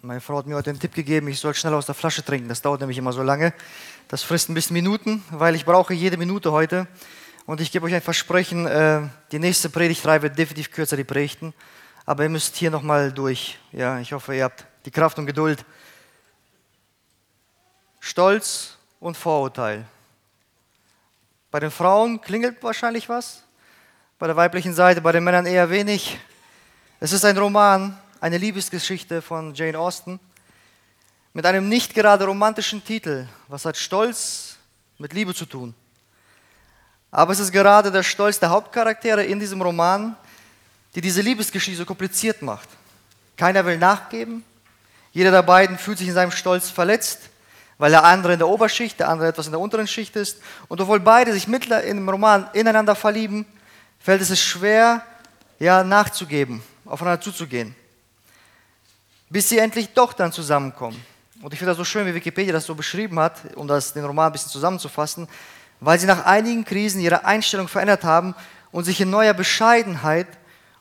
Meine Frau hat mir heute einen Tipp gegeben, ich soll schnell aus der Flasche trinken. Das dauert nämlich immer so lange. Das frisst ein bisschen Minuten, weil ich brauche jede Minute heute. Und ich gebe euch ein Versprechen, äh, die nächste Predigtreihe wird definitiv kürzer, die Predigten. Aber ihr müsst hier nochmal durch. Ja, ich hoffe, ihr habt die Kraft und Geduld. Stolz und Vorurteil. Bei den Frauen klingelt wahrscheinlich was, bei der weiblichen Seite, bei den Männern eher wenig. Es ist ein Roman, eine Liebesgeschichte von Jane Austen mit einem nicht gerade romantischen Titel. Was hat Stolz mit Liebe zu tun? Aber es ist gerade der Stolz der Hauptcharaktere in diesem Roman, die diese Liebesgeschichte so kompliziert macht. Keiner will nachgeben. Jeder der beiden fühlt sich in seinem Stolz verletzt weil der andere in der Oberschicht, der andere etwas in der unteren Schicht ist. Und obwohl beide sich im Roman ineinander verlieben, fällt es schwer, ja, nachzugeben, aufeinander zuzugehen. Bis sie endlich doch dann zusammenkommen. Und ich finde das so schön, wie Wikipedia das so beschrieben hat, um das, den Roman ein bisschen zusammenzufassen, weil sie nach einigen Krisen ihre Einstellung verändert haben und sich in neuer Bescheidenheit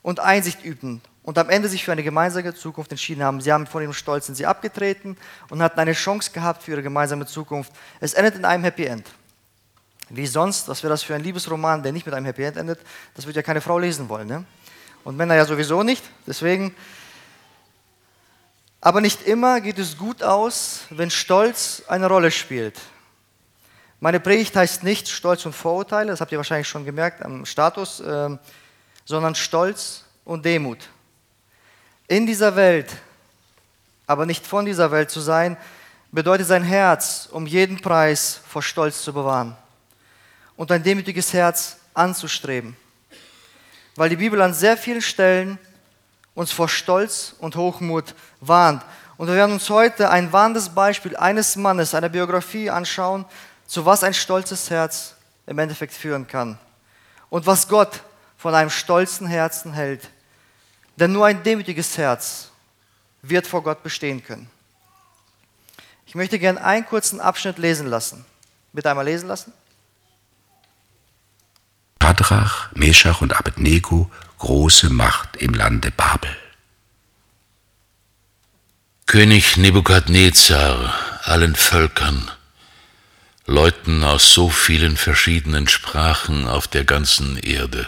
und Einsicht übten und am Ende sich für eine gemeinsame Zukunft entschieden haben. Sie haben von ihrem Stolz sind sie abgetreten und hatten eine Chance gehabt für ihre gemeinsame Zukunft. Es endet in einem Happy End. Wie sonst, was wäre das für ein Liebesroman, der nicht mit einem Happy End endet? Das wird ja keine Frau lesen wollen. Ne? Und Männer ja sowieso nicht. Deswegen. Aber nicht immer geht es gut aus, wenn Stolz eine Rolle spielt. Meine Predigt heißt nicht Stolz und Vorurteile, das habt ihr wahrscheinlich schon gemerkt am Status, äh, sondern Stolz und Demut in dieser Welt, aber nicht von dieser Welt zu sein, bedeutet sein Herz um jeden Preis vor Stolz zu bewahren und ein demütiges Herz anzustreben. Weil die Bibel an sehr vielen Stellen uns vor Stolz und Hochmut warnt. Und wir werden uns heute ein warnendes Beispiel eines Mannes, einer Biografie anschauen, zu was ein stolzes Herz im Endeffekt führen kann. Und was Gott von einem stolzen Herzen hält. Denn nur ein demütiges Herz wird vor Gott bestehen können. Ich möchte gerne einen kurzen Abschnitt lesen lassen. Bitte einmal lesen lassen. Shadrach, Meshach und Abednego, große Macht im Lande Babel. König Nebukadnezar, allen Völkern, Leuten aus so vielen verschiedenen Sprachen auf der ganzen Erde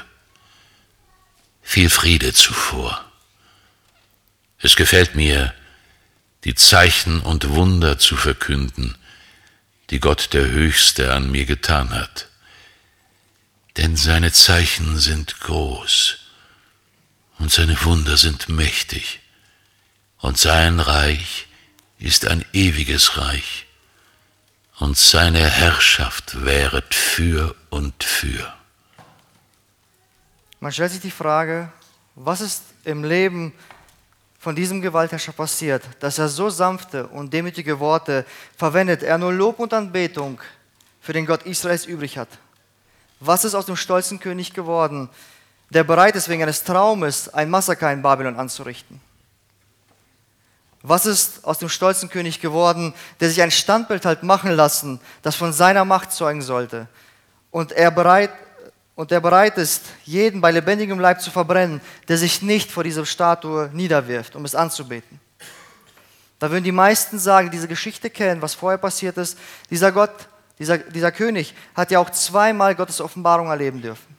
viel Friede zuvor. Es gefällt mir, die Zeichen und Wunder zu verkünden, die Gott der Höchste an mir getan hat. Denn seine Zeichen sind groß und seine Wunder sind mächtig und sein Reich ist ein ewiges Reich und seine Herrschaft wäret für und für. Man stellt sich die Frage, was ist im Leben von diesem Gewaltherrscher passiert, dass er so sanfte und demütige Worte verwendet, er nur Lob und Anbetung für den Gott Israels übrig hat. Was ist aus dem stolzen König geworden, der bereit ist, wegen eines Traumes ein Massaker in Babylon anzurichten? Was ist aus dem stolzen König geworden, der sich ein Standbild hat machen lassen, das von seiner Macht zeugen sollte? Und er bereit, und der bereit ist, jeden bei lebendigem Leib zu verbrennen, der sich nicht vor dieser Statue niederwirft, um es anzubeten. Da würden die meisten sagen, die diese Geschichte kennen, was vorher passiert ist, dieser Gott, dieser, dieser König hat ja auch zweimal Gottes Offenbarung erleben dürfen.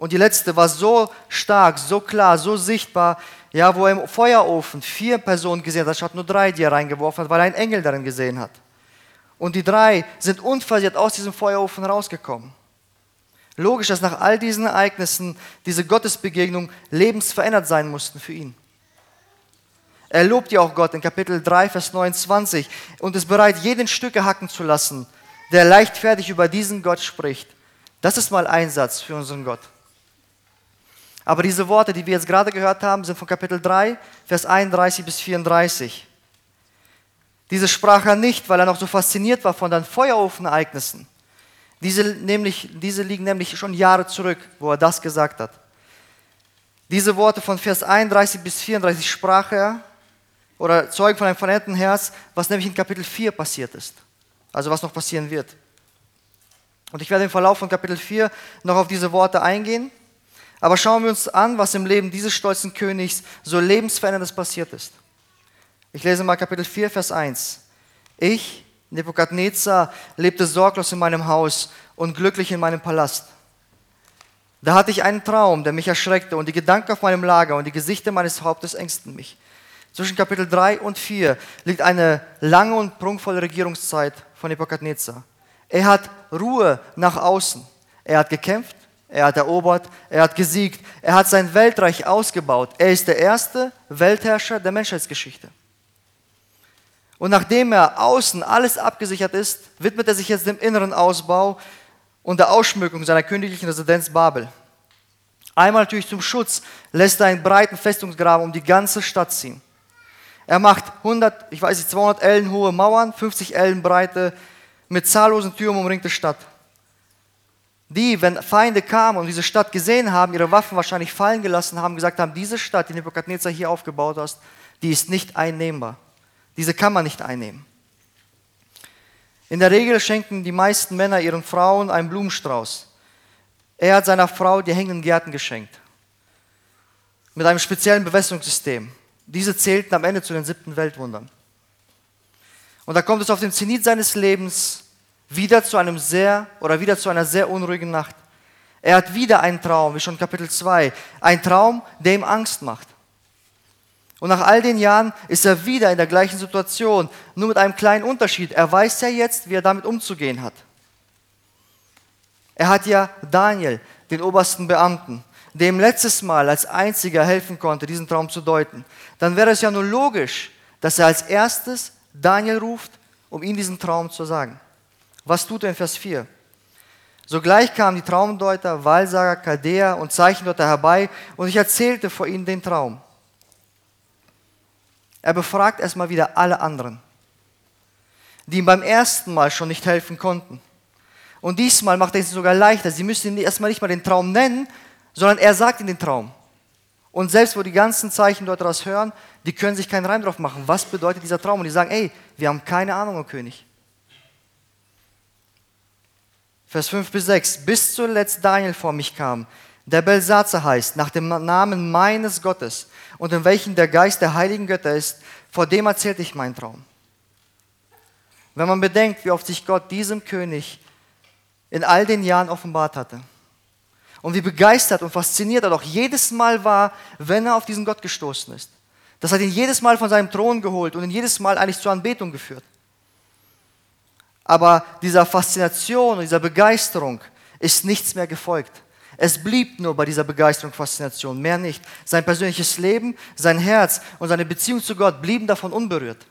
Und die letzte war so stark, so klar, so sichtbar, ja, wo er im Feuerofen vier Personen gesehen hat, statt nur drei, die er reingeworfen hat, weil er einen Engel darin gesehen hat. Und die drei sind unversehrt aus diesem Feuerofen rausgekommen. Logisch, dass nach all diesen Ereignissen diese Gottesbegegnung lebensverändert sein mussten für ihn. Er lobt ja auch Gott in Kapitel 3, Vers 29 und ist bereit, jeden Stücke hacken zu lassen, der leichtfertig über diesen Gott spricht. Das ist mal Einsatz für unseren Gott. Aber diese Worte, die wir jetzt gerade gehört haben, sind von Kapitel 3, Vers 31 bis 34. Diese sprach er nicht, weil er noch so fasziniert war von den Feuerofenereignissen. Diese, nämlich, diese liegen nämlich schon Jahre zurück, wo er das gesagt hat. Diese Worte von Vers 31 bis 34 sprach er oder zeugen von einem veränderten Herz, was nämlich in Kapitel 4 passiert ist. Also was noch passieren wird. Und ich werde im Verlauf von Kapitel 4 noch auf diese Worte eingehen. Aber schauen wir uns an, was im Leben dieses stolzen Königs so lebensveränderndes passiert ist. Ich lese mal Kapitel 4, Vers 1. Ich, Nebukadnezar, lebte sorglos in meinem Haus und glücklich in meinem Palast. Da hatte ich einen Traum, der mich erschreckte, und die Gedanken auf meinem Lager und die Gesichter meines Hauptes ängsten mich. Zwischen Kapitel 3 und 4 liegt eine lange und prunkvolle Regierungszeit von Nebukadnezar. Er hat Ruhe nach außen. Er hat gekämpft, er hat erobert, er hat gesiegt, er hat sein Weltreich ausgebaut. Er ist der erste Weltherrscher der Menschheitsgeschichte. Und nachdem er außen alles abgesichert ist, widmet er sich jetzt dem inneren Ausbau und der Ausschmückung seiner königlichen Residenz Babel. Einmal natürlich zum Schutz lässt er einen breiten Festungsgraben um die ganze Stadt ziehen. Er macht 100, ich weiß nicht, 200 Ellen hohe Mauern, 50 Ellen breite, mit zahllosen Türen umringte Stadt. Die, wenn Feinde kamen und diese Stadt gesehen haben, ihre Waffen wahrscheinlich fallen gelassen haben, gesagt haben, diese Stadt, die Nebukadnezar hier aufgebaut hast, die ist nicht einnehmbar. Diese kann man nicht einnehmen. In der Regel schenken die meisten Männer ihren Frauen einen Blumenstrauß. Er hat seiner Frau die hängenden Gärten geschenkt. Mit einem speziellen Bewässerungssystem. Diese zählten am Ende zu den siebten Weltwundern. Und da kommt es auf dem Zenit seines Lebens wieder zu einem sehr oder wieder zu einer sehr unruhigen Nacht. Er hat wieder einen Traum, wie schon Kapitel 2, ein Traum, der ihm Angst macht. Und nach all den Jahren ist er wieder in der gleichen Situation, nur mit einem kleinen Unterschied. Er weiß ja jetzt, wie er damit umzugehen hat. Er hat ja Daniel, den obersten Beamten, dem letztes Mal als einziger helfen konnte, diesen Traum zu deuten. Dann wäre es ja nur logisch, dass er als erstes Daniel ruft, um ihm diesen Traum zu sagen. Was tut er in Vers 4? Sogleich kamen die Traumdeuter, Wahlsager, Chaldäer und Zeichendeuter herbei und ich erzählte vor ihnen den Traum. Er befragt erstmal wieder alle anderen, die ihm beim ersten Mal schon nicht helfen konnten. Und diesmal macht er es sogar leichter. Sie müssen ihm erstmal nicht mal den Traum nennen, sondern er sagt ihnen den Traum. Und selbst wo die ganzen Zeichendeuter das hören, die können sich keinen Reim drauf machen. Was bedeutet dieser Traum? Und die sagen, ey, wir haben keine Ahnung, o König. Vers 5 bis 6. Bis zuletzt Daniel vor mich kam, der Belsatzer heißt, nach dem Namen meines Gottes und in welchem der Geist der heiligen Götter ist, vor dem erzählte ich meinen Traum. Wenn man bedenkt, wie oft sich Gott diesem König in all den Jahren offenbart hatte und wie begeistert und fasziniert er doch jedes Mal war, wenn er auf diesen Gott gestoßen ist. Das hat ihn jedes Mal von seinem Thron geholt und ihn jedes Mal eigentlich zur Anbetung geführt. Aber dieser Faszination und dieser Begeisterung ist nichts mehr gefolgt. Es blieb nur bei dieser Begeisterung, Faszination, mehr nicht. Sein persönliches Leben, sein Herz und seine Beziehung zu Gott blieben davon unberührt.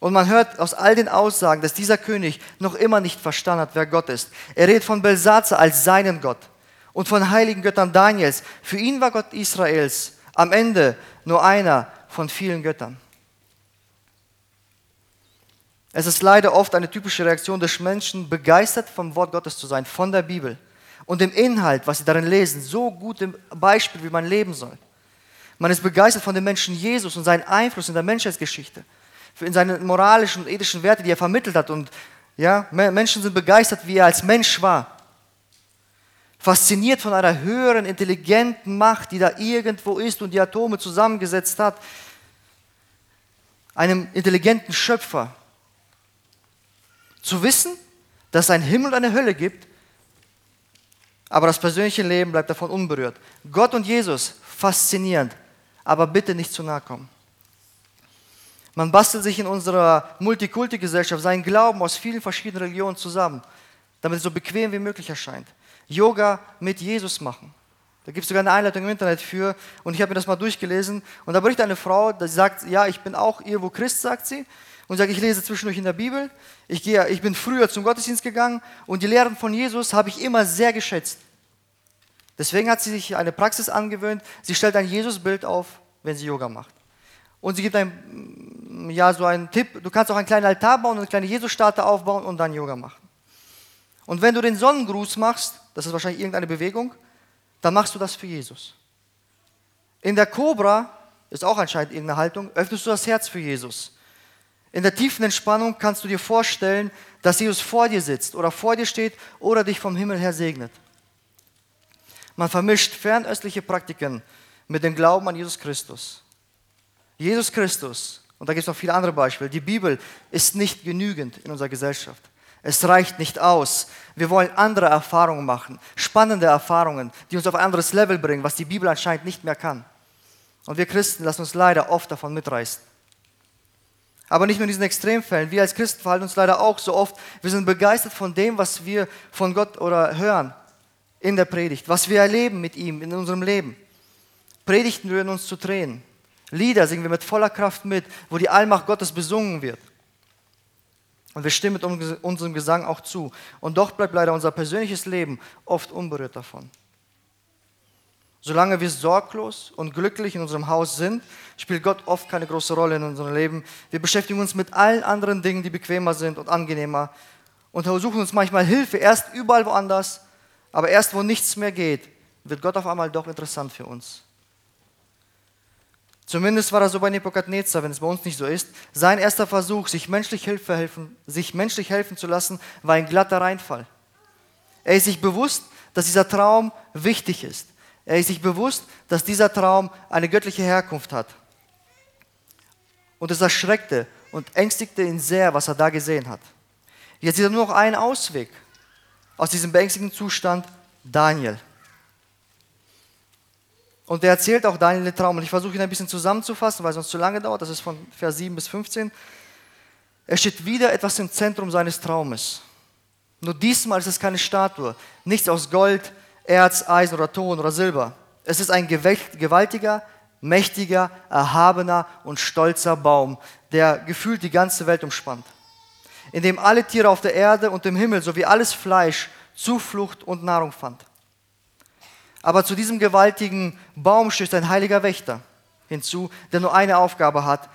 Und man hört aus all den Aussagen, dass dieser König noch immer nicht verstanden hat, wer Gott ist. Er redet von Belsatzer als seinen Gott und von heiligen Göttern Daniels. Für ihn war Gott Israels am Ende nur einer von vielen Göttern. Es ist leider oft eine typische Reaktion des Menschen, begeistert vom Wort Gottes zu sein, von der Bibel und dem Inhalt, was sie darin lesen, so gut im Beispiel, wie man leben soll. Man ist begeistert von dem Menschen Jesus und seinen Einfluss in der Menschheitsgeschichte, in seine moralischen und ethischen Werte, die er vermittelt hat. Und ja, Menschen sind begeistert, wie er als Mensch war fasziniert von einer höheren, intelligenten Macht, die da irgendwo ist und die Atome zusammengesetzt hat, einem intelligenten Schöpfer. Zu wissen, dass es einen Himmel und eine Hölle gibt, aber das persönliche Leben bleibt davon unberührt. Gott und Jesus, faszinierend, aber bitte nicht zu nahe kommen. Man bastelt sich in unserer Multikulti-Gesellschaft seinen Glauben aus vielen verschiedenen Religionen zusammen, damit es so bequem wie möglich erscheint. Yoga mit Jesus machen. Da gibt es sogar eine Einleitung im Internet für und ich habe mir das mal durchgelesen und da berichtet eine Frau, die sagt, ja, ich bin auch irgendwo Christ, sagt sie, und sagt, ich lese zwischendurch in der Bibel, ich, gehe, ich bin früher zum Gottesdienst gegangen und die Lehren von Jesus habe ich immer sehr geschätzt. Deswegen hat sie sich eine Praxis angewöhnt, sie stellt ein Jesusbild auf, wenn sie Yoga macht. Und sie gibt ein, ja, so einen Tipp, du kannst auch einen kleinen Altar bauen und eine kleine Jesus-Statue aufbauen und dann Yoga machen. Und wenn du den Sonnengruß machst, das ist wahrscheinlich irgendeine Bewegung, dann machst du das für Jesus. In der Cobra, ist auch anscheinend irgendeine Haltung, öffnest du das Herz für Jesus. In der tiefen Entspannung kannst du dir vorstellen, dass Jesus vor dir sitzt oder vor dir steht oder dich vom Himmel her segnet. Man vermischt fernöstliche Praktiken mit dem Glauben an Jesus Christus. Jesus Christus, und da gibt es noch viele andere Beispiele, die Bibel ist nicht genügend in unserer Gesellschaft. Es reicht nicht aus. Wir wollen andere Erfahrungen machen, spannende Erfahrungen, die uns auf ein anderes Level bringen, was die Bibel anscheinend nicht mehr kann. Und wir Christen lassen uns leider oft davon mitreißen. Aber nicht nur in diesen Extremfällen. Wir als Christen verhalten uns leider auch so oft. Wir sind begeistert von dem, was wir von Gott oder hören in der Predigt, was wir erleben mit ihm in unserem Leben. Predigten rühren uns zu Tränen. Lieder singen wir mit voller Kraft mit, wo die Allmacht Gottes besungen wird. Und wir stimmen mit unserem Gesang auch zu. Und doch bleibt leider unser persönliches Leben oft unberührt davon. Solange wir sorglos und glücklich in unserem Haus sind, spielt Gott oft keine große Rolle in unserem Leben. Wir beschäftigen uns mit allen anderen Dingen, die bequemer sind und angenehmer und suchen uns manchmal Hilfe erst überall woanders, aber erst wo nichts mehr geht, wird Gott auf einmal doch interessant für uns. Zumindest war das so bei Nebukadnezar, wenn es bei uns nicht so ist. Sein erster Versuch, sich menschlich, Hilfe helfen, sich menschlich helfen zu lassen, war ein glatter Reinfall. Er ist sich bewusst, dass dieser Traum wichtig ist. Er ist sich bewusst, dass dieser Traum eine göttliche Herkunft hat. Und es erschreckte und ängstigte ihn sehr, was er da gesehen hat. Jetzt sieht er nur noch einen Ausweg aus diesem beängstigenden Zustand, Daniel. Und er erzählt auch Daniel den Traum. Und ich versuche ihn ein bisschen zusammenzufassen, weil es sonst zu lange dauert. Das ist von Vers 7 bis 15. Er steht wieder etwas im Zentrum seines Traumes. Nur diesmal ist es keine Statue. Nichts aus Gold, Erz, Eisen oder Ton oder Silber. Es ist ein gewaltiger, mächtiger, erhabener und stolzer Baum, der gefühlt die ganze Welt umspannt, in dem alle Tiere auf der Erde und im Himmel sowie alles Fleisch Zuflucht und Nahrung fand. Aber zu diesem gewaltigen Baum stößt ein heiliger Wächter hinzu, der nur eine Aufgabe hat.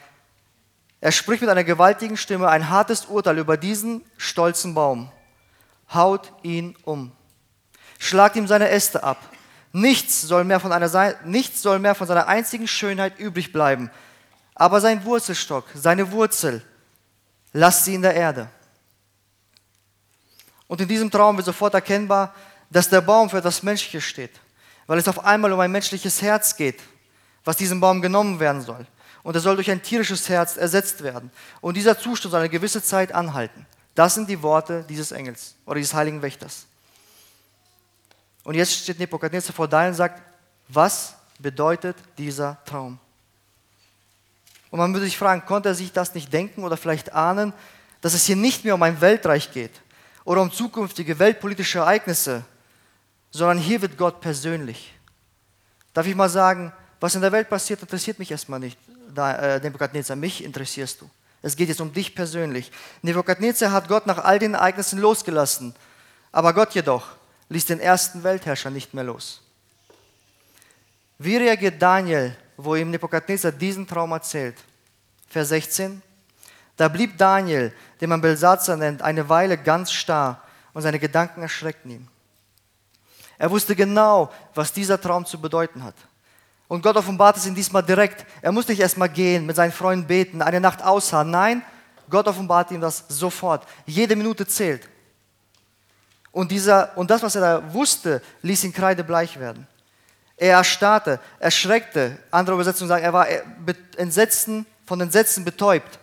Er spricht mit einer gewaltigen Stimme ein hartes Urteil über diesen stolzen Baum. Haut ihn um schlagt ihm seine Äste ab. Nichts soll, mehr von einer, nichts soll mehr von seiner einzigen Schönheit übrig bleiben. Aber sein Wurzelstock, seine Wurzel, lasst sie in der Erde. Und in diesem Traum wird sofort erkennbar, dass der Baum für etwas Menschliches steht, weil es auf einmal um ein menschliches Herz geht, was diesem Baum genommen werden soll. Und er soll durch ein tierisches Herz ersetzt werden. Und dieser Zustand soll eine gewisse Zeit anhalten. Das sind die Worte dieses Engels oder dieses heiligen Wächters. Und jetzt steht Nebukadnezar vor Daniel und sagt, was bedeutet dieser Traum? Und man würde sich fragen, konnte er sich das nicht denken oder vielleicht ahnen, dass es hier nicht mehr um ein Weltreich geht oder um zukünftige weltpolitische Ereignisse, sondern hier wird Gott persönlich. Darf ich mal sagen, was in der Welt passiert, interessiert mich erstmal nicht, äh, Nebukadnezar, mich interessierst du. Es geht jetzt um dich persönlich. Nebukadnezar hat Gott nach all den Ereignissen losgelassen, aber Gott jedoch ließ den ersten Weltherrscher nicht mehr los. Wie reagiert Daniel, wo ihm Nebukadnezar diesen Traum erzählt? Vers 16. Da blieb Daniel, den man Belsatzer nennt, eine Weile ganz starr und seine Gedanken erschreckten ihn. Er wusste genau, was dieser Traum zu bedeuten hat. Und Gott offenbart es ihm diesmal direkt. Er musste nicht erstmal gehen, mit seinen Freunden beten, eine Nacht ausharren. Nein, Gott offenbart ihm das sofort. Jede Minute zählt. Und, dieser, und das, was er da wusste, ließ ihn kreidebleich werden. Er erstarrte, erschreckte. Andere Übersetzungen sagen, er war entsetzen, von Entsetzen betäubt.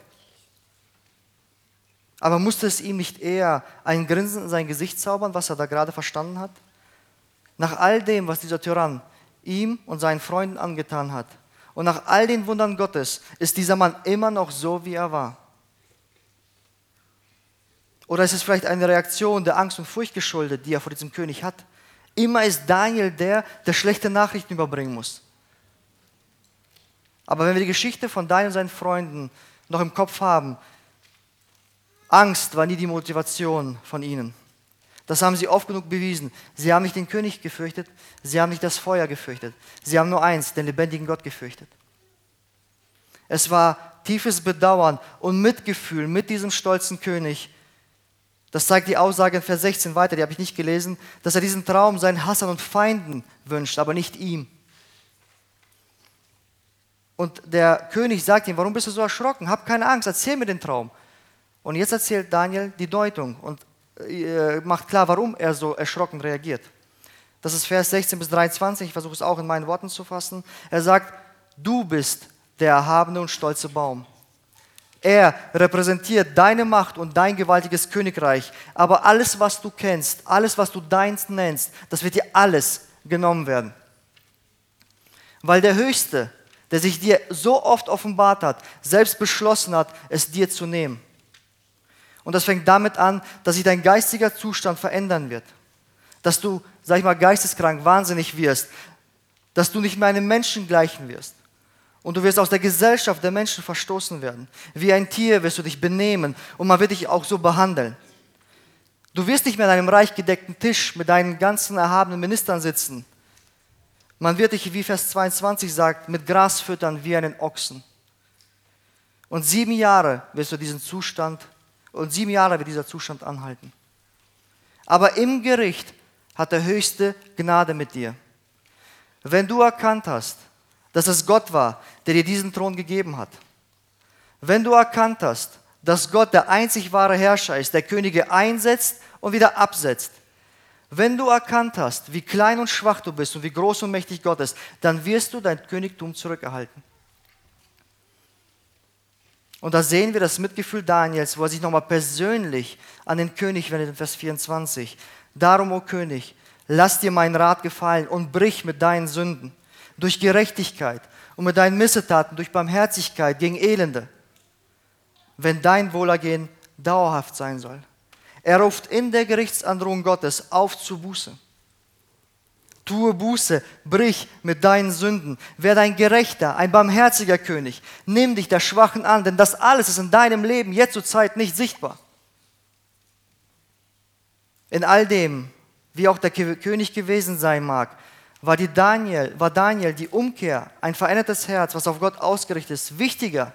Aber musste es ihm nicht eher ein Grinsen in sein Gesicht zaubern, was er da gerade verstanden hat? Nach all dem, was dieser Tyrann ihm und seinen Freunden angetan hat, und nach all den Wundern Gottes, ist dieser Mann immer noch so, wie er war. Oder ist es vielleicht eine Reaktion der Angst und Furcht geschuldet, die er vor diesem König hat? Immer ist Daniel der, der schlechte Nachrichten überbringen muss. Aber wenn wir die Geschichte von Daniel und seinen Freunden noch im Kopf haben, Angst war nie die Motivation von ihnen. Das haben sie oft genug bewiesen. Sie haben nicht den König gefürchtet, sie haben nicht das Feuer gefürchtet. Sie haben nur eins, den lebendigen Gott gefürchtet. Es war tiefes Bedauern und Mitgefühl mit diesem stolzen König, das zeigt die Aussage in Vers 16 weiter, die habe ich nicht gelesen, dass er diesen Traum seinen Hassern und Feinden wünscht, aber nicht ihm. Und der König sagt ihm, warum bist du so erschrocken? Hab keine Angst, erzähl mir den Traum. Und jetzt erzählt Daniel die Deutung und äh, macht klar, warum er so erschrocken reagiert. Das ist Vers 16 bis 23, ich versuche es auch in meinen Worten zu fassen. Er sagt, du bist der erhabene und stolze Baum. Er repräsentiert deine Macht und dein gewaltiges Königreich. Aber alles, was du kennst, alles, was du deins nennst, das wird dir alles genommen werden. Weil der Höchste, der sich dir so oft offenbart hat, selbst beschlossen hat, es dir zu nehmen. Und das fängt damit an, dass sich dein geistiger Zustand verändern wird. Dass du, sag ich mal, geisteskrank, wahnsinnig wirst. Dass du nicht mehr einem Menschen gleichen wirst. Und du wirst aus der Gesellschaft der Menschen verstoßen werden. Wie ein Tier wirst du dich benehmen und man wird dich auch so behandeln. Du wirst nicht mehr an einem reich gedeckten Tisch mit deinen ganzen erhabenen Ministern sitzen. Man wird dich, wie Vers 22 sagt, mit Gras füttern wie einen Ochsen. Und sieben Jahre wirst du diesen Zustand, und sieben Jahre wird dieser Zustand anhalten. Aber im Gericht hat der Höchste Gnade mit dir. Wenn du erkannt hast, dass es Gott war, der dir diesen Thron gegeben hat. Wenn du erkannt hast, dass Gott der einzig wahre Herrscher ist, der Könige einsetzt und wieder absetzt, wenn du erkannt hast, wie klein und schwach du bist und wie groß und mächtig Gott ist, dann wirst du dein Königtum zurückerhalten. Und da sehen wir das Mitgefühl Daniels, wo er sich nochmal persönlich an den König wendet in Vers 24. Darum, o König, lass dir meinen Rat gefallen und brich mit deinen Sünden durch Gerechtigkeit und mit deinen Missetaten durch Barmherzigkeit gegen Elende, wenn dein Wohlergehen dauerhaft sein soll. Er ruft in der Gerichtsandrohung Gottes auf zu Buße. Tue Buße, brich mit deinen Sünden, werde ein gerechter, ein barmherziger König. Nimm dich der Schwachen an, denn das alles ist in deinem Leben jetzt zur Zeit nicht sichtbar. In all dem, wie auch der König gewesen sein mag, war, die Daniel, war Daniel die Umkehr, ein verändertes Herz, was auf Gott ausgerichtet ist, wichtiger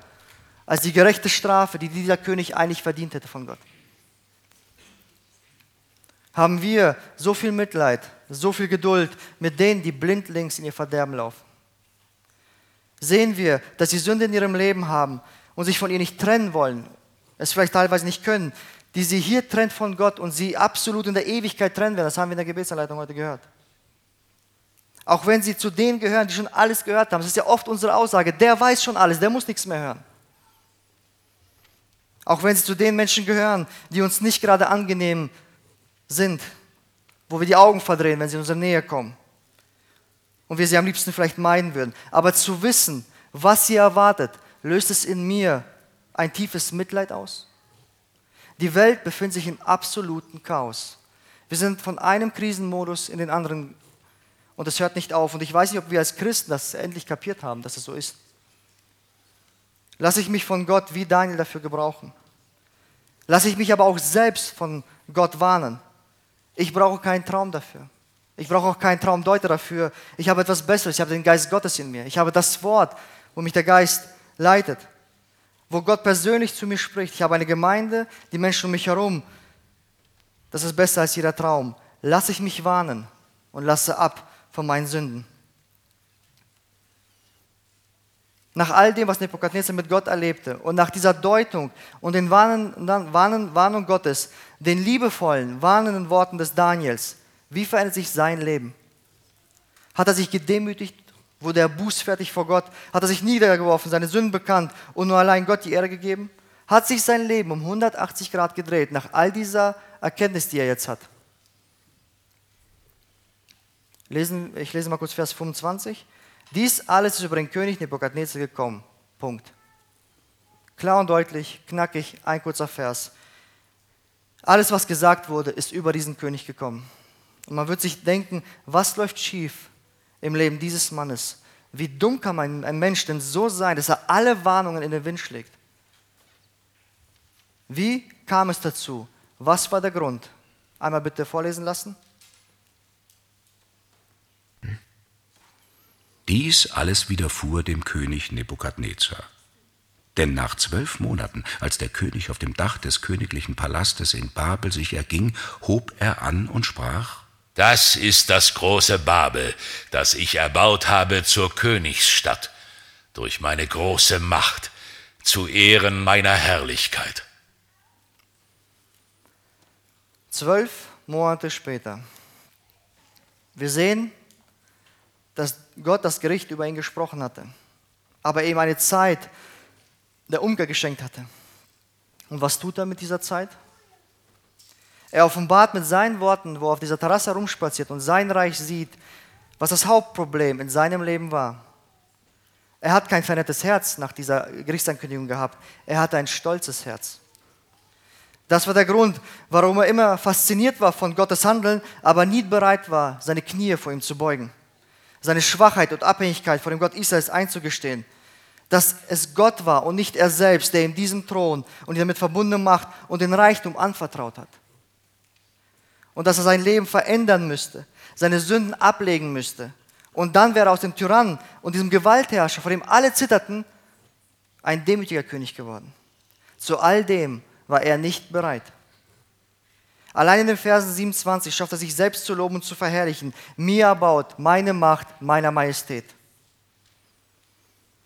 als die gerechte Strafe, die dieser König eigentlich verdient hätte von Gott. Haben wir so viel Mitleid, so viel Geduld mit denen, die blindlings in ihr Verderben laufen? Sehen wir, dass sie Sünde in ihrem Leben haben und sich von ihr nicht trennen wollen, es vielleicht teilweise nicht können, die sie hier trennt von Gott und sie absolut in der Ewigkeit trennen werden. Das haben wir in der Gebetsanleitung heute gehört. Auch wenn sie zu denen gehören, die schon alles gehört haben. Das ist ja oft unsere Aussage, der weiß schon alles, der muss nichts mehr hören. Auch wenn sie zu den Menschen gehören, die uns nicht gerade angenehm sind, wo wir die Augen verdrehen, wenn sie in unsere Nähe kommen. Und wir sie am liebsten vielleicht meiden würden. Aber zu wissen, was sie erwartet, löst es in mir ein tiefes Mitleid aus. Die Welt befindet sich in absolutem Chaos. Wir sind von einem Krisenmodus in den anderen und es hört nicht auf. Und ich weiß nicht, ob wir als Christen das endlich kapiert haben, dass es so ist. Lasse ich mich von Gott wie Daniel dafür gebrauchen. Lasse ich mich aber auch selbst von Gott warnen. Ich brauche keinen Traum dafür. Ich brauche auch keinen Traumdeuter dafür. Ich habe etwas Besseres. Ich habe den Geist Gottes in mir. Ich habe das Wort, wo mich der Geist leitet. Wo Gott persönlich zu mir spricht. Ich habe eine Gemeinde, die Menschen um mich herum. Das ist besser als jeder Traum. Lasse ich mich warnen und lasse ab von meinen Sünden. Nach all dem, was Nebukadnezar mit Gott erlebte und nach dieser Deutung und den Warnen, Warnen, Warnung Gottes, den liebevollen, warnenden Worten des Daniels, wie verändert sich sein Leben? Hat er sich gedemütigt? Wurde er bußfertig vor Gott? Hat er sich niedergeworfen, seine Sünden bekannt und nur allein Gott die Ehre gegeben? Hat sich sein Leben um 180 Grad gedreht nach all dieser Erkenntnis, die er jetzt hat? Lesen, ich lese mal kurz Vers 25. Dies alles ist über den König Nebukadnezar gekommen. Punkt. Klar und deutlich, knackig, ein kurzer Vers. Alles, was gesagt wurde, ist über diesen König gekommen. Und man wird sich denken, was läuft schief im Leben dieses Mannes? Wie dumm kann ein, ein Mensch denn so sein, dass er alle Warnungen in den Wind schlägt? Wie kam es dazu? Was war der Grund? Einmal bitte vorlesen lassen. Dies alles widerfuhr dem König Nebukadnezar. Denn nach zwölf Monaten, als der König auf dem Dach des königlichen Palastes in Babel sich erging, hob er an und sprach, Das ist das große Babel, das ich erbaut habe zur Königsstadt, durch meine große Macht, zu Ehren meiner Herrlichkeit. Zwölf Monate später. Wir sehen, dass Gott das Gericht über ihn gesprochen hatte. aber ihm eine Zeit der Umkehr geschenkt hatte. Und was tut er mit dieser Zeit? Er offenbart mit seinen Worten, wo er auf dieser Terrasse herumspaziert und sein Reich sieht, was das Hauptproblem in seinem Leben war. Er hat kein vernettes Herz nach dieser Gerichtsankündigung gehabt. Er hatte ein stolzes Herz. Das war der Grund, warum er immer fasziniert war von Gottes Handeln, aber nie bereit war, seine Knie vor ihm zu beugen, seine Schwachheit und Abhängigkeit vor dem Gott Israels einzugestehen, dass es Gott war und nicht er selbst, der ihm diesen Thron und die damit verbundene Macht und den Reichtum anvertraut hat. Und dass er sein Leben verändern müsste, seine Sünden ablegen müsste. Und dann wäre aus dem Tyrann und diesem Gewaltherrscher, vor dem alle zitterten, ein demütiger König geworden. Zu all dem war er nicht bereit. Allein in den Versen 27 schafft er sich selbst zu loben und zu verherrlichen. Mir erbaut meine Macht meiner Majestät.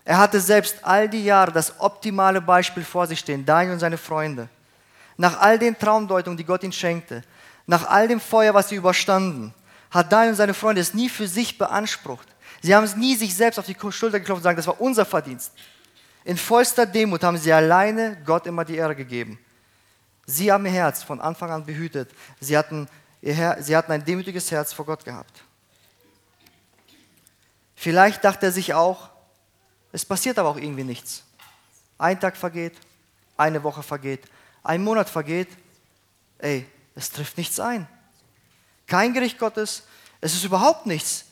Er hatte selbst all die Jahre das optimale Beispiel vor sich stehen, Daniel und seine Freunde. Nach all den Traumdeutungen, die Gott ihnen schenkte, nach all dem Feuer, was sie überstanden, hat Daniel und seine Freunde es nie für sich beansprucht. Sie haben es nie sich selbst auf die Schulter geklopft und gesagt, das war unser Verdienst. In vollster Demut haben sie alleine Gott immer die Ehre gegeben. Sie haben ihr Herz von Anfang an behütet. Sie hatten, Her sie hatten ein demütiges Herz vor Gott gehabt. Vielleicht dachte er sich auch, es passiert aber auch irgendwie nichts. Ein Tag vergeht, eine Woche vergeht, ein Monat vergeht. Ey, es trifft nichts ein. Kein Gericht Gottes, es ist überhaupt nichts.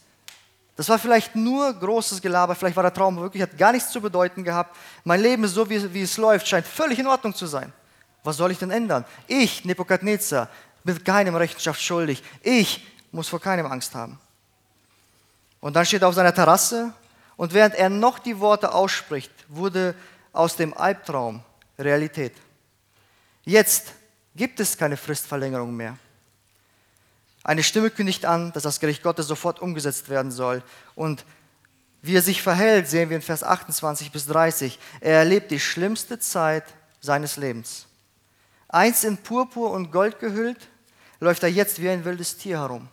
Das war vielleicht nur großes Gelaber, vielleicht war der Traum wirklich, hat gar nichts zu bedeuten gehabt. Mein Leben so, wie, wie es läuft, scheint völlig in Ordnung zu sein. Was soll ich denn ändern? Ich, Nebukadnezar, bin keinem Rechenschaft schuldig. Ich muss vor keinem Angst haben. Und dann steht er auf seiner Terrasse und während er noch die Worte ausspricht, wurde aus dem Albtraum Realität. Jetzt gibt es keine Fristverlängerung mehr. Eine Stimme kündigt an, dass das Gericht Gottes sofort umgesetzt werden soll. Und wie er sich verhält, sehen wir in Vers 28 bis 30. Er erlebt die schlimmste Zeit seines Lebens. Einst in Purpur und Gold gehüllt, läuft er jetzt wie ein wildes Tier herum.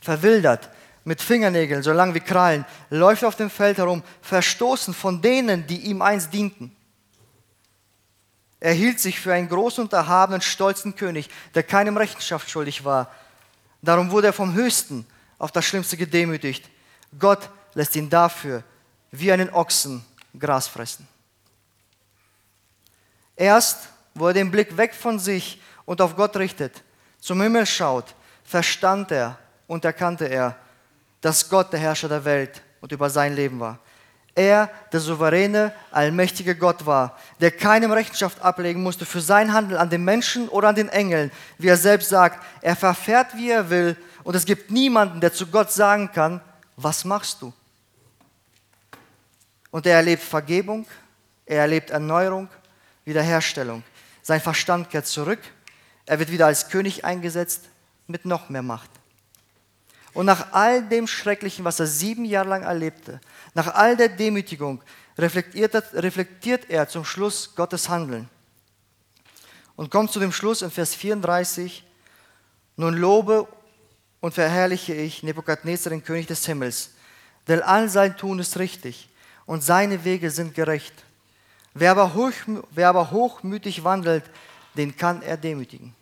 Verwildert, mit Fingernägeln so lang wie Krallen, läuft er auf dem Feld herum, verstoßen von denen, die ihm einst dienten. Er hielt sich für einen großen und erhabenen, stolzen König, der keinem Rechenschaft schuldig war. Darum wurde er vom Höchsten auf das Schlimmste gedemütigt. Gott lässt ihn dafür wie einen Ochsen Gras fressen. Erst wo er den Blick weg von sich und auf Gott richtet, zum Himmel schaut, verstand er und erkannte er, dass Gott der Herrscher der Welt und über sein Leben war. Er, der souveräne, allmächtige Gott war, der keinem Rechenschaft ablegen musste für sein Handeln an den Menschen oder an den Engeln, wie er selbst sagt, er verfährt, wie er will, und es gibt niemanden, der zu Gott sagen kann, was machst du? Und er erlebt Vergebung, er erlebt Erneuerung, Wiederherstellung. Sein Verstand kehrt zurück. Er wird wieder als König eingesetzt mit noch mehr Macht. Und nach all dem Schrecklichen, was er sieben Jahre lang erlebte, nach all der Demütigung, reflektiert, reflektiert er zum Schluss Gottes Handeln. Und kommt zu dem Schluss in Vers 34, nun lobe und verherrliche ich Nebukadnezar, den König des Himmels, denn all sein Tun ist richtig und seine Wege sind gerecht. Wer aber, hoch, wer aber hochmütig wandelt, den kann er demütigen.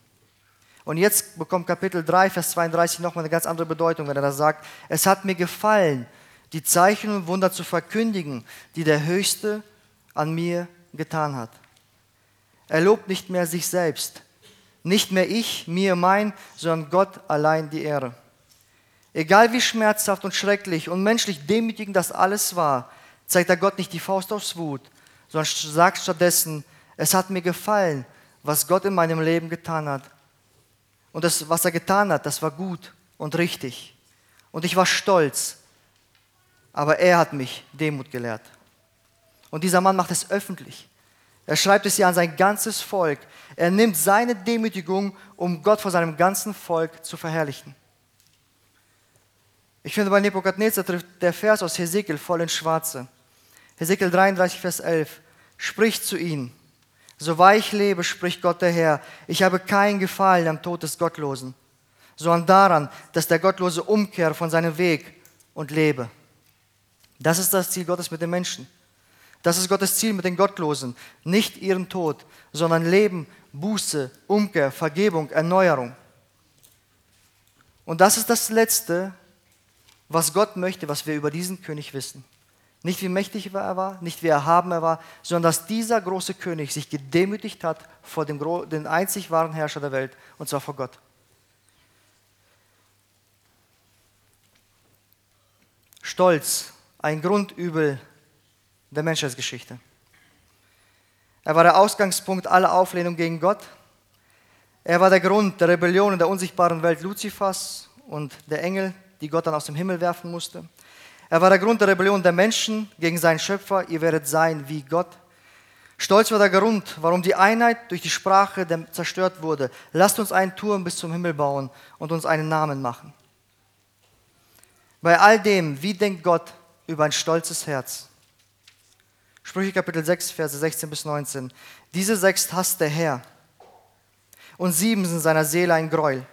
Und jetzt bekommt Kapitel 3, Vers 32 nochmal eine ganz andere Bedeutung, wenn er da sagt, es hat mir gefallen, die Zeichen und Wunder zu verkündigen, die der Höchste an mir getan hat. Er lobt nicht mehr sich selbst, nicht mehr ich, mir, mein, sondern Gott allein die Ehre. Egal wie schmerzhaft und schrecklich und menschlich demütigend das alles war, zeigt er Gott nicht die Faust aufs Wut, sondern sagt stattdessen, es hat mir gefallen, was Gott in meinem Leben getan hat. Und das, was er getan hat, das war gut und richtig. Und ich war stolz. Aber er hat mich Demut gelehrt. Und dieser Mann macht es öffentlich. Er schreibt es ja an sein ganzes Volk. Er nimmt seine Demütigung, um Gott vor seinem ganzen Volk zu verherrlichen. Ich finde, bei Nebukadnezar trifft der Vers aus Hesekiel voll ins Schwarze. Hesekiel 33, Vers 11. Spricht zu ihnen. So wahr ich lebe, spricht Gott der Herr, ich habe keinen Gefallen am Tod des Gottlosen, sondern daran, dass der Gottlose umkehrt von seinem Weg und lebe. Das ist das Ziel Gottes mit den Menschen. Das ist Gottes Ziel mit den Gottlosen. Nicht ihren Tod, sondern Leben, Buße, Umkehr, Vergebung, Erneuerung. Und das ist das Letzte, was Gott möchte, was wir über diesen König wissen. Nicht wie mächtig er war, nicht wie erhaben er war, sondern dass dieser große König sich gedemütigt hat vor dem, den einzig wahren Herrscher der Welt, und zwar vor Gott. Stolz, ein Grundübel der Menschheitsgeschichte. Er war der Ausgangspunkt aller Auflehnung gegen Gott. Er war der Grund der Rebellion in der unsichtbaren Welt Luzifers und der Engel, die Gott dann aus dem Himmel werfen musste. Er war der Grund der Rebellion der Menschen gegen seinen Schöpfer. Ihr werdet sein wie Gott. Stolz war der Grund, warum die Einheit durch die Sprache zerstört wurde. Lasst uns einen Turm bis zum Himmel bauen und uns einen Namen machen. Bei all dem, wie denkt Gott über ein stolzes Herz? Sprüche Kapitel 6, Verse 16 bis 19. Diese sechs hasst der Herr und sieben sind seiner Seele ein Gräuel.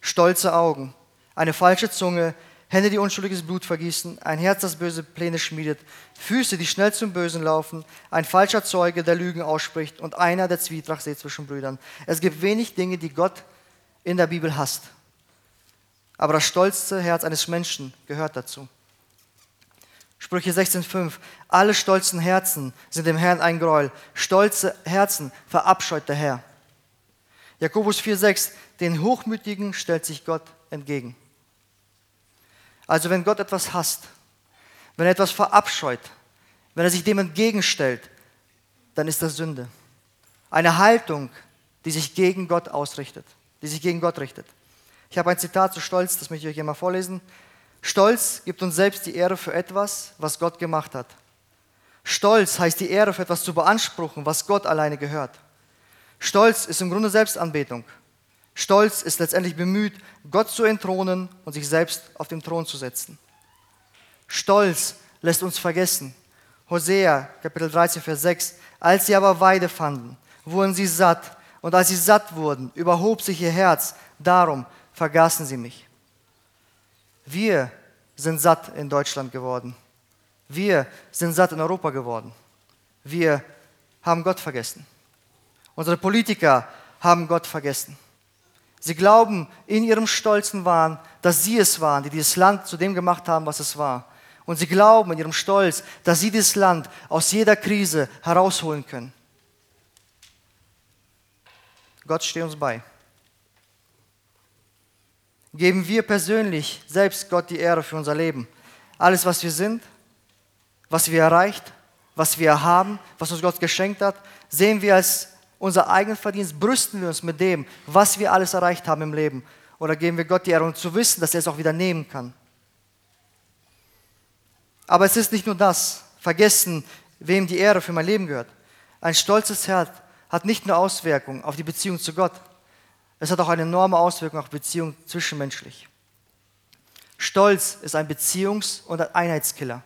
Stolze Augen, eine falsche Zunge, Hände, die unschuldiges Blut vergießen, ein Herz, das böse Pläne schmiedet, Füße, die schnell zum Bösen laufen, ein falscher Zeuge, der Lügen ausspricht und einer, der Zwietracht sieht zwischen Brüdern. Es gibt wenig Dinge, die Gott in der Bibel hasst. Aber das stolze Herz eines Menschen gehört dazu. Sprüche 16,5. Alle stolzen Herzen sind dem Herrn ein Gräuel. Stolze Herzen verabscheut der Herr. Jakobus 4,6. Den Hochmütigen stellt sich Gott entgegen. Also wenn Gott etwas hasst, wenn er etwas verabscheut, wenn er sich dem entgegenstellt, dann ist das Sünde. Eine Haltung, die sich gegen Gott ausrichtet, die sich gegen Gott richtet. Ich habe ein Zitat zu Stolz, das möchte ich euch einmal vorlesen. Stolz gibt uns selbst die Ehre für etwas, was Gott gemacht hat. Stolz heißt die Ehre für etwas zu beanspruchen, was Gott alleine gehört. Stolz ist im Grunde Selbstanbetung. Stolz ist letztendlich bemüht, Gott zu entthronen und sich selbst auf den Thron zu setzen. Stolz lässt uns vergessen. Hosea, Kapitel 13, Vers 6. Als sie aber Weide fanden, wurden sie satt. Und als sie satt wurden, überhob sich ihr Herz. Darum vergaßen sie mich. Wir sind satt in Deutschland geworden. Wir sind satt in Europa geworden. Wir haben Gott vergessen. Unsere Politiker haben Gott vergessen. Sie glauben in ihrem stolzen Wahn, dass sie es waren, die dieses Land zu dem gemacht haben, was es war. Und sie glauben in ihrem Stolz, dass sie dieses Land aus jeder Krise herausholen können. Gott steht uns bei. Geben wir persönlich selbst Gott die Ehre für unser Leben. Alles, was wir sind, was wir erreicht, was wir haben, was uns Gott geschenkt hat, sehen wir als unser eigenen Verdienst, brüsten wir uns mit dem, was wir alles erreicht haben im Leben. Oder geben wir Gott die Ehre, um zu wissen, dass er es auch wieder nehmen kann. Aber es ist nicht nur das, vergessen, wem die Ehre für mein Leben gehört. Ein stolzes Herz hat nicht nur Auswirkungen auf die Beziehung zu Gott, es hat auch eine enorme Auswirkung auf Beziehungen zwischenmenschlich. Stolz ist ein Beziehungs- und ein Einheitskiller.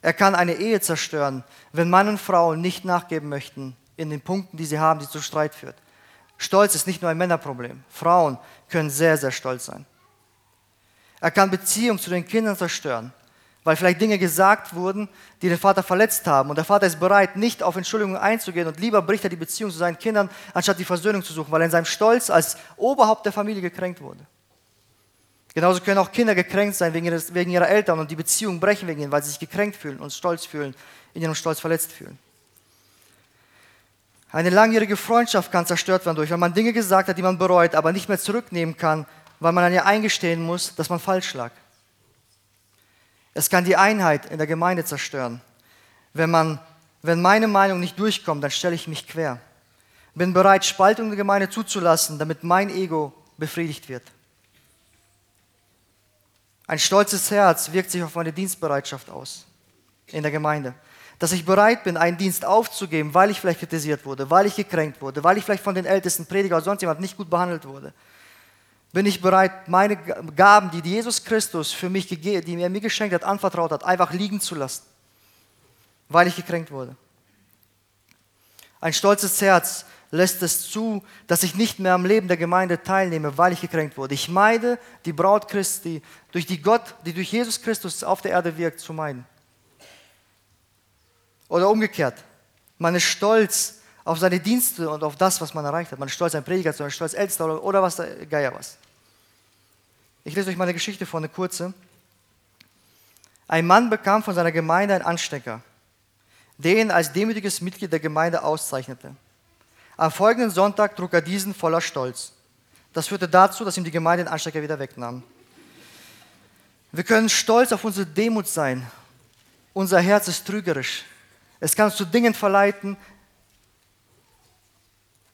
Er kann eine Ehe zerstören, wenn Mann und Frau nicht nachgeben möchten in den Punkten, die sie haben, die zu Streit führt. Stolz ist nicht nur ein Männerproblem. Frauen können sehr, sehr stolz sein. Er kann Beziehungen zu den Kindern zerstören, weil vielleicht Dinge gesagt wurden, die den Vater verletzt haben. Und der Vater ist bereit, nicht auf Entschuldigungen einzugehen und lieber bricht er die Beziehung zu seinen Kindern, anstatt die Versöhnung zu suchen, weil er in seinem Stolz als Oberhaupt der Familie gekränkt wurde. Genauso können auch Kinder gekränkt sein wegen, wegen ihrer Eltern und die Beziehung brechen wegen ihnen, weil sie sich gekränkt fühlen und stolz fühlen, in ihrem Stolz verletzt fühlen. Eine langjährige Freundschaft kann zerstört werden durch, weil man Dinge gesagt hat, die man bereut, aber nicht mehr zurücknehmen kann, weil man dann ja eingestehen muss, dass man falsch lag. Es kann die Einheit in der Gemeinde zerstören. Wenn, man, wenn meine Meinung nicht durchkommt, dann stelle ich mich quer. Bin bereit, Spaltung in der Gemeinde zuzulassen, damit mein Ego befriedigt wird. Ein stolzes Herz wirkt sich auf meine Dienstbereitschaft aus in der Gemeinde. Dass ich bereit bin, einen Dienst aufzugeben, weil ich vielleicht kritisiert wurde, weil ich gekränkt wurde, weil ich vielleicht von den ältesten Prediger oder sonst jemand nicht gut behandelt wurde. Bin ich bereit, meine Gaben, die Jesus Christus für mich gegeben, die er mir geschenkt hat, anvertraut hat, einfach liegen zu lassen, weil ich gekränkt wurde. Ein stolzes Herz lässt es zu, dass ich nicht mehr am Leben der Gemeinde teilnehme, weil ich gekränkt wurde. Ich meide die Braut Christi, durch die Gott, die durch Jesus Christus auf der Erde wirkt, zu meiden. Oder umgekehrt, man ist stolz auf seine Dienste und auf das, was man erreicht hat. Man ist stolz, ein Prediger zu sein, stolz, Ältester oder, oder was, Geier was. Ich lese euch mal eine Geschichte vor, eine kurze. Ein Mann bekam von seiner Gemeinde einen Anstecker, der ihn als demütiges Mitglied der Gemeinde auszeichnete. Am folgenden Sonntag trug er diesen voller Stolz. Das führte dazu, dass ihm die Gemeinde den Anstecker wieder wegnahm. Wir können stolz auf unsere Demut sein. Unser Herz ist trügerisch. Es kann zu Dingen verleiten,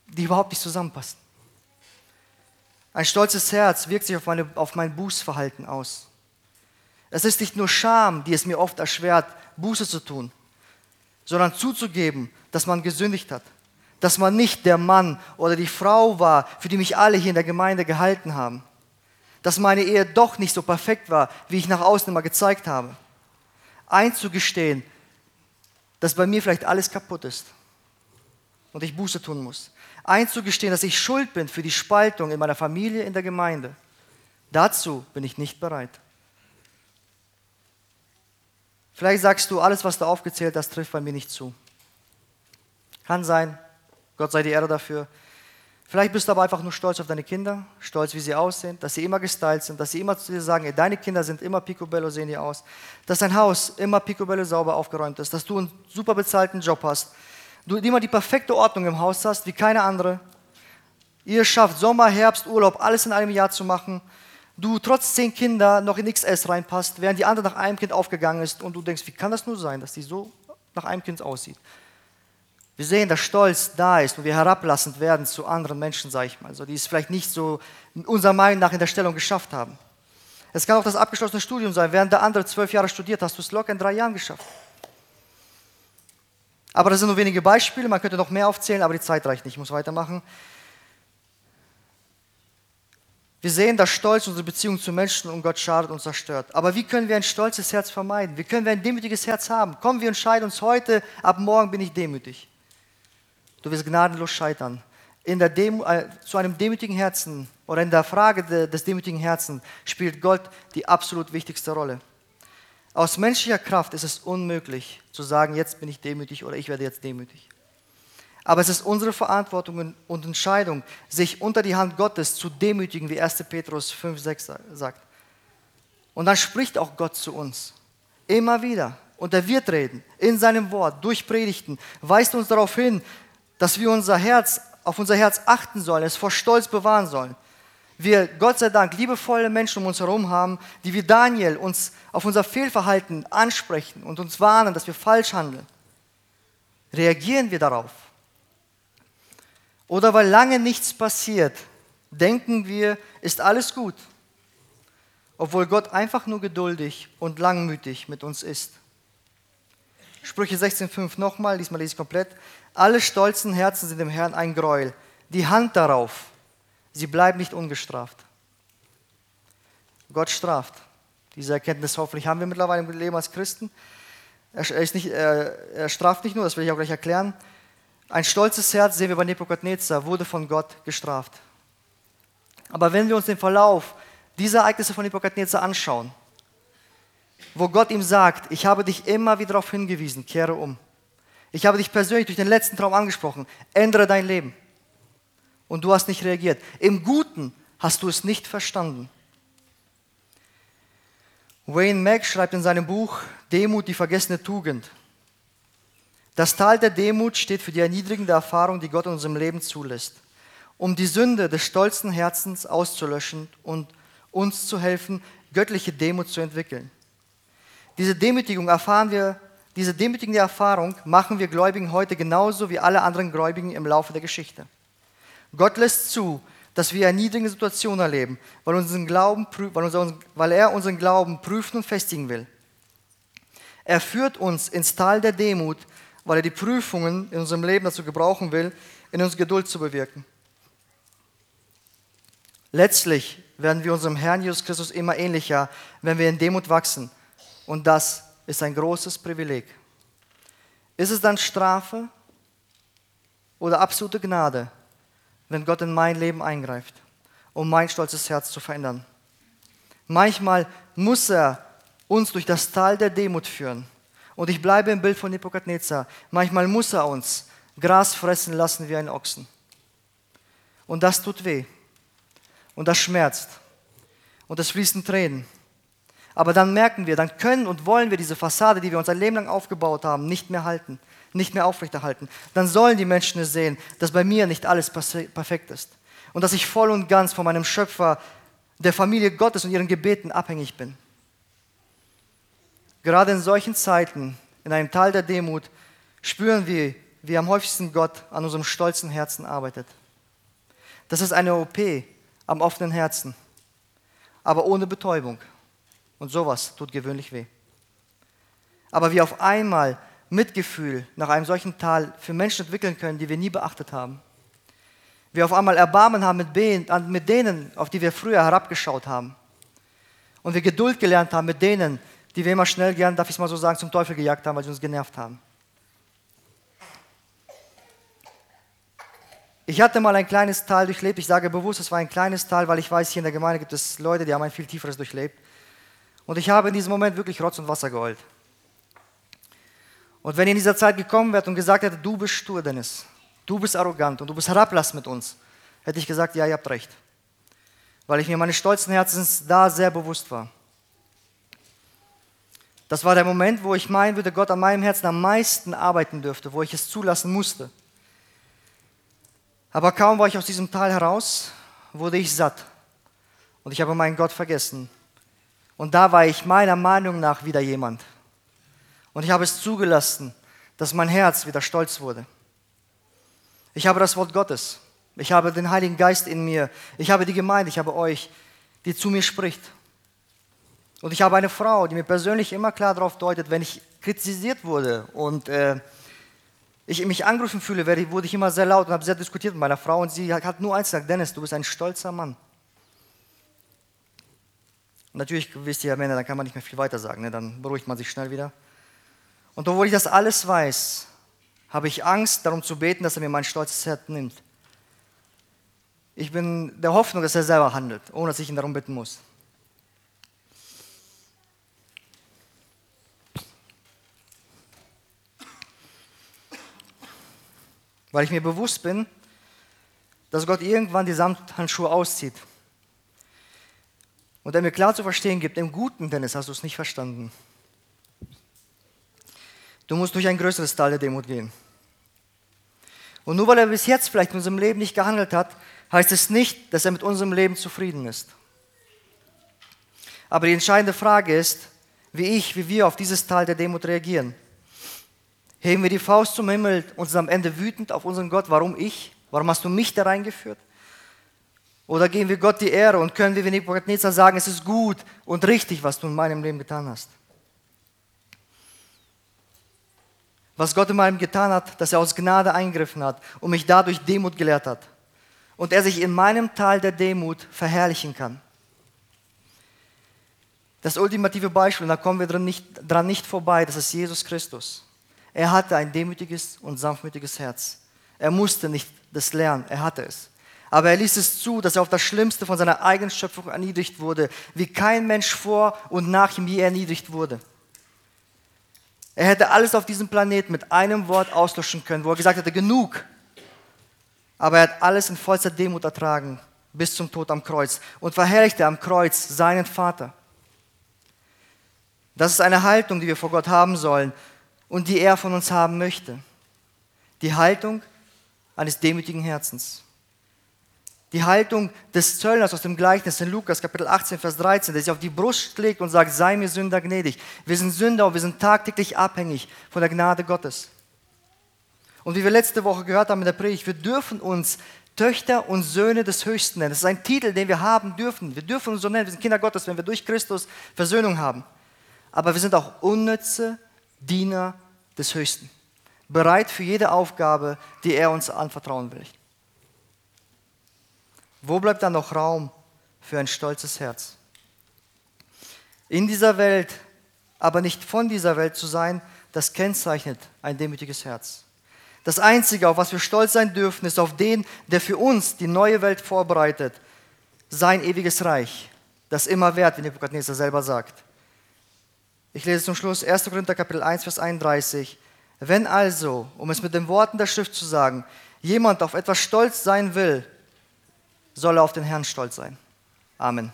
die überhaupt nicht zusammenpassen. Ein stolzes Herz wirkt sich auf, meine, auf mein Bußverhalten aus. Es ist nicht nur Scham, die es mir oft erschwert, Buße zu tun, sondern zuzugeben, dass man gesündigt hat, dass man nicht der Mann oder die Frau war, für die mich alle hier in der Gemeinde gehalten haben, dass meine Ehe doch nicht so perfekt war, wie ich nach außen immer gezeigt habe. Einzugestehen, dass bei mir vielleicht alles kaputt ist und ich Buße tun muss einzugestehen, dass ich schuld bin für die Spaltung in meiner Familie, in der Gemeinde. Dazu bin ich nicht bereit. Vielleicht sagst du, alles, was du aufgezählt hast, trifft bei mir nicht zu. Kann sein. Gott sei die Ehre dafür. Vielleicht bist du aber einfach nur stolz auf deine Kinder, stolz, wie sie aussehen, dass sie immer gestylt sind, dass sie immer zu dir sagen, ey, deine Kinder sind immer picobello, sehen die aus, dass dein Haus immer picobello sauber aufgeräumt ist, dass du einen super bezahlten Job hast, du immer die perfekte Ordnung im Haus hast, wie keine andere. Ihr schafft Sommer, Herbst, Urlaub, alles in einem Jahr zu machen. Du trotz zehn Kinder noch in XS reinpasst, während die andere nach einem Kind aufgegangen ist und du denkst, wie kann das nur sein, dass die so nach einem Kind aussieht? Wir sehen, dass Stolz da ist und wir herablassend werden zu anderen Menschen, sag ich mal, so, die es vielleicht nicht so unserer Meinung nach in der Stellung geschafft haben. Es kann auch das abgeschlossene Studium sein. Während der andere zwölf Jahre studiert, hast du es locker in drei Jahren geschafft. Aber das sind nur wenige Beispiele, man könnte noch mehr aufzählen, aber die Zeit reicht nicht, ich muss weitermachen. Wir sehen, dass Stolz unsere Beziehung zu Menschen und Gott schadet und zerstört. Aber wie können wir ein stolzes Herz vermeiden? Wie können wir ein demütiges Herz haben? Kommen wir entscheiden uns heute, ab morgen bin ich demütig. Du wirst gnadenlos scheitern. In der Demo, äh, zu einem demütigen Herzen oder in der Frage de, des demütigen Herzens spielt Gott die absolut wichtigste Rolle. Aus menschlicher Kraft ist es unmöglich zu sagen, jetzt bin ich demütig oder ich werde jetzt demütig. Aber es ist unsere Verantwortung und Entscheidung, sich unter die Hand Gottes zu demütigen, wie 1. Petrus 5, 6 sagt. Und dann spricht auch Gott zu uns. Immer wieder. Und er wird reden. In seinem Wort, durch Predigten, weist uns darauf hin, dass wir unser Herz, auf unser Herz achten sollen, es vor Stolz bewahren sollen wir Gott sei Dank liebevolle Menschen um uns herum haben, die wie Daniel uns auf unser Fehlverhalten ansprechen und uns warnen, dass wir falsch handeln, reagieren wir darauf. Oder weil lange nichts passiert, denken wir, ist alles gut, obwohl Gott einfach nur geduldig und langmütig mit uns ist. Sprüche 16,5 nochmal, diesmal lese ich komplett. Alle stolzen Herzen sind dem Herrn ein Gräuel. Die Hand darauf Sie bleiben nicht ungestraft. Gott straft. Diese Erkenntnis hoffentlich haben wir mittlerweile im Leben als Christen. Er, nicht, er, er straft nicht nur, das will ich auch gleich erklären. Ein stolzes Herz, sehen wir bei Nebukadnezar, wurde von Gott gestraft. Aber wenn wir uns den Verlauf dieser Ereignisse von Nebukadnezar anschauen, wo Gott ihm sagt, ich habe dich immer wieder darauf hingewiesen, kehre um. Ich habe dich persönlich durch den letzten Traum angesprochen, ändere dein Leben und du hast nicht reagiert. Im Guten hast du es nicht verstanden. Wayne Mack schreibt in seinem Buch Demut, die vergessene Tugend. Das Tal der Demut steht für die erniedrigende Erfahrung, die Gott in unserem Leben zulässt, um die Sünde des stolzen Herzens auszulöschen und uns zu helfen, göttliche Demut zu entwickeln. Diese Demütigung erfahren wir, diese demütigende Erfahrung machen wir Gläubigen heute genauso wie alle anderen Gläubigen im Laufe der Geschichte. Gott lässt zu, dass wir erniedrigende Situationen erleben, weil, unseren Glauben, weil, er unseren Glauben prüfen und festigen will. Er führt uns ins Tal der Demut, weil er die Prüfungen in unserem Leben dazu gebrauchen will, in uns Geduld zu bewirken. Letztlich werden wir unserem Herrn Jesus Christus immer ähnlicher, wenn wir in Demut wachsen. Und das ist ein großes Privileg. Ist es dann Strafe oder absolute Gnade, wenn Gott in mein Leben eingreift, um mein stolzes Herz zu verändern. Manchmal muss er uns durch das Tal der Demut führen. Und ich bleibe im Bild von Nebuchadnezzar. Manchmal muss er uns Gras fressen lassen wie ein Ochsen. Und das tut weh. Und das schmerzt. Und es fließen Tränen. Aber dann merken wir, dann können und wollen wir diese Fassade, die wir unser Leben lang aufgebaut haben, nicht mehr halten, nicht mehr aufrechterhalten. Dann sollen die Menschen es sehen, dass bei mir nicht alles perfekt ist. Und dass ich voll und ganz von meinem Schöpfer, der Familie Gottes und ihren Gebeten abhängig bin. Gerade in solchen Zeiten, in einem Tal der Demut, spüren wir, wie am häufigsten Gott an unserem stolzen Herzen arbeitet. Das ist eine OP am offenen Herzen, aber ohne Betäubung. Und sowas tut gewöhnlich weh. Aber wir auf einmal Mitgefühl nach einem solchen Tal für Menschen entwickeln können, die wir nie beachtet haben. Wir auf einmal Erbarmen haben mit, denen, auf die wir früher herabgeschaut haben. Und wir Geduld gelernt haben mit denen, die wir immer schnell gern, darf ich es mal so sagen, zum Teufel gejagt haben, weil sie uns genervt haben. Ich hatte mal ein kleines Tal durchlebt. Ich sage bewusst, es war ein kleines Tal, weil ich weiß, hier in der Gemeinde gibt es Leute, die haben ein viel tieferes durchlebt. Und ich habe in diesem Moment wirklich Rotz und Wasser geheult. Und wenn ihr in dieser Zeit gekommen wärt und gesagt hättet, du bist stur, Dennis, du bist arrogant und du bist herablass mit uns, hätte ich gesagt, ja, ihr habt recht. Weil ich mir meines stolzen Herzens da sehr bewusst war. Das war der Moment, wo ich meinen würde, Gott an meinem Herzen am meisten arbeiten dürfte, wo ich es zulassen musste. Aber kaum war ich aus diesem Tal heraus, wurde ich satt. Und ich habe meinen Gott vergessen. Und da war ich meiner Meinung nach wieder jemand. Und ich habe es zugelassen, dass mein Herz wieder stolz wurde. Ich habe das Wort Gottes. Ich habe den Heiligen Geist in mir. Ich habe die Gemeinde, ich habe euch, die zu mir spricht. Und ich habe eine Frau, die mir persönlich immer klar darauf deutet, wenn ich kritisiert wurde und äh, ich mich angegriffen fühle, wurde ich immer sehr laut und habe sehr diskutiert mit meiner Frau und sie hat nur eins gesagt, Dennis, du bist ein stolzer Mann. Natürlich wisst ihr ja Männer, dann kann man nicht mehr viel weiter sagen, ne? dann beruhigt man sich schnell wieder. Und obwohl ich das alles weiß, habe ich Angst, darum zu beten, dass er mir mein stolzes Herz nimmt. Ich bin der Hoffnung, dass er selber handelt, ohne dass ich ihn darum bitten muss. Weil ich mir bewusst bin, dass Gott irgendwann die Samthandschuhe auszieht und der mir klar zu verstehen gibt, im Guten, Dennis, hast du es nicht verstanden. Du musst durch ein größeres Tal der Demut gehen. Und nur weil er bis jetzt vielleicht in unserem Leben nicht gehandelt hat, heißt es nicht, dass er mit unserem Leben zufrieden ist. Aber die entscheidende Frage ist, wie ich, wie wir auf dieses Tal der Demut reagieren. Heben wir die Faust zum Himmel und sind am Ende wütend auf unseren Gott, warum ich? Warum hast du mich da reingeführt? Oder geben wir Gott die Ehre und können wir wie Nebuchadnezzar sagen, es ist gut und richtig, was du in meinem Leben getan hast? Was Gott in meinem getan hat, dass er aus Gnade eingriffen hat und mich dadurch Demut gelehrt hat. Und er sich in meinem Tal der Demut verherrlichen kann. Das ultimative Beispiel, da kommen wir dran nicht, dran nicht vorbei, das ist Jesus Christus. Er hatte ein demütiges und sanftmütiges Herz. Er musste nicht das lernen, er hatte es. Aber er ließ es zu, dass er auf das Schlimmste von seiner eigenen Schöpfung erniedrigt wurde, wie kein Mensch vor und nach ihm je erniedrigt wurde. Er hätte alles auf diesem Planeten mit einem Wort auslöschen können, wo er gesagt hätte, genug. Aber er hat alles in vollster Demut ertragen, bis zum Tod am Kreuz und verherrlichte am Kreuz seinen Vater. Das ist eine Haltung, die wir vor Gott haben sollen und die er von uns haben möchte. Die Haltung eines demütigen Herzens. Die Haltung des Zöllners aus dem Gleichnis in Lukas Kapitel 18, Vers 13, der sich auf die Brust schlägt und sagt, sei mir Sünder gnädig. Wir sind Sünder und wir sind tagtäglich abhängig von der Gnade Gottes. Und wie wir letzte Woche gehört haben in der Predigt, wir dürfen uns Töchter und Söhne des Höchsten nennen. Das ist ein Titel, den wir haben dürfen. Wir dürfen uns so nennen, wir sind Kinder Gottes, wenn wir durch Christus Versöhnung haben. Aber wir sind auch unnütze Diener des Höchsten. Bereit für jede Aufgabe, die er uns anvertrauen will. Wo bleibt dann noch Raum für ein stolzes Herz? In dieser Welt, aber nicht von dieser Welt zu sein, das kennzeichnet ein demütiges Herz. Das Einzige, auf was wir stolz sein dürfen, ist auf den, der für uns die neue Welt vorbereitet, sein ewiges Reich, das immer wert, wie Nebuchadnezzar selber sagt. Ich lese zum Schluss 1. Korinther Kapitel 1, Vers 31. Wenn also, um es mit den Worten der Schrift zu sagen, jemand auf etwas stolz sein will, soll er auf den Herrn stolz sein. Amen.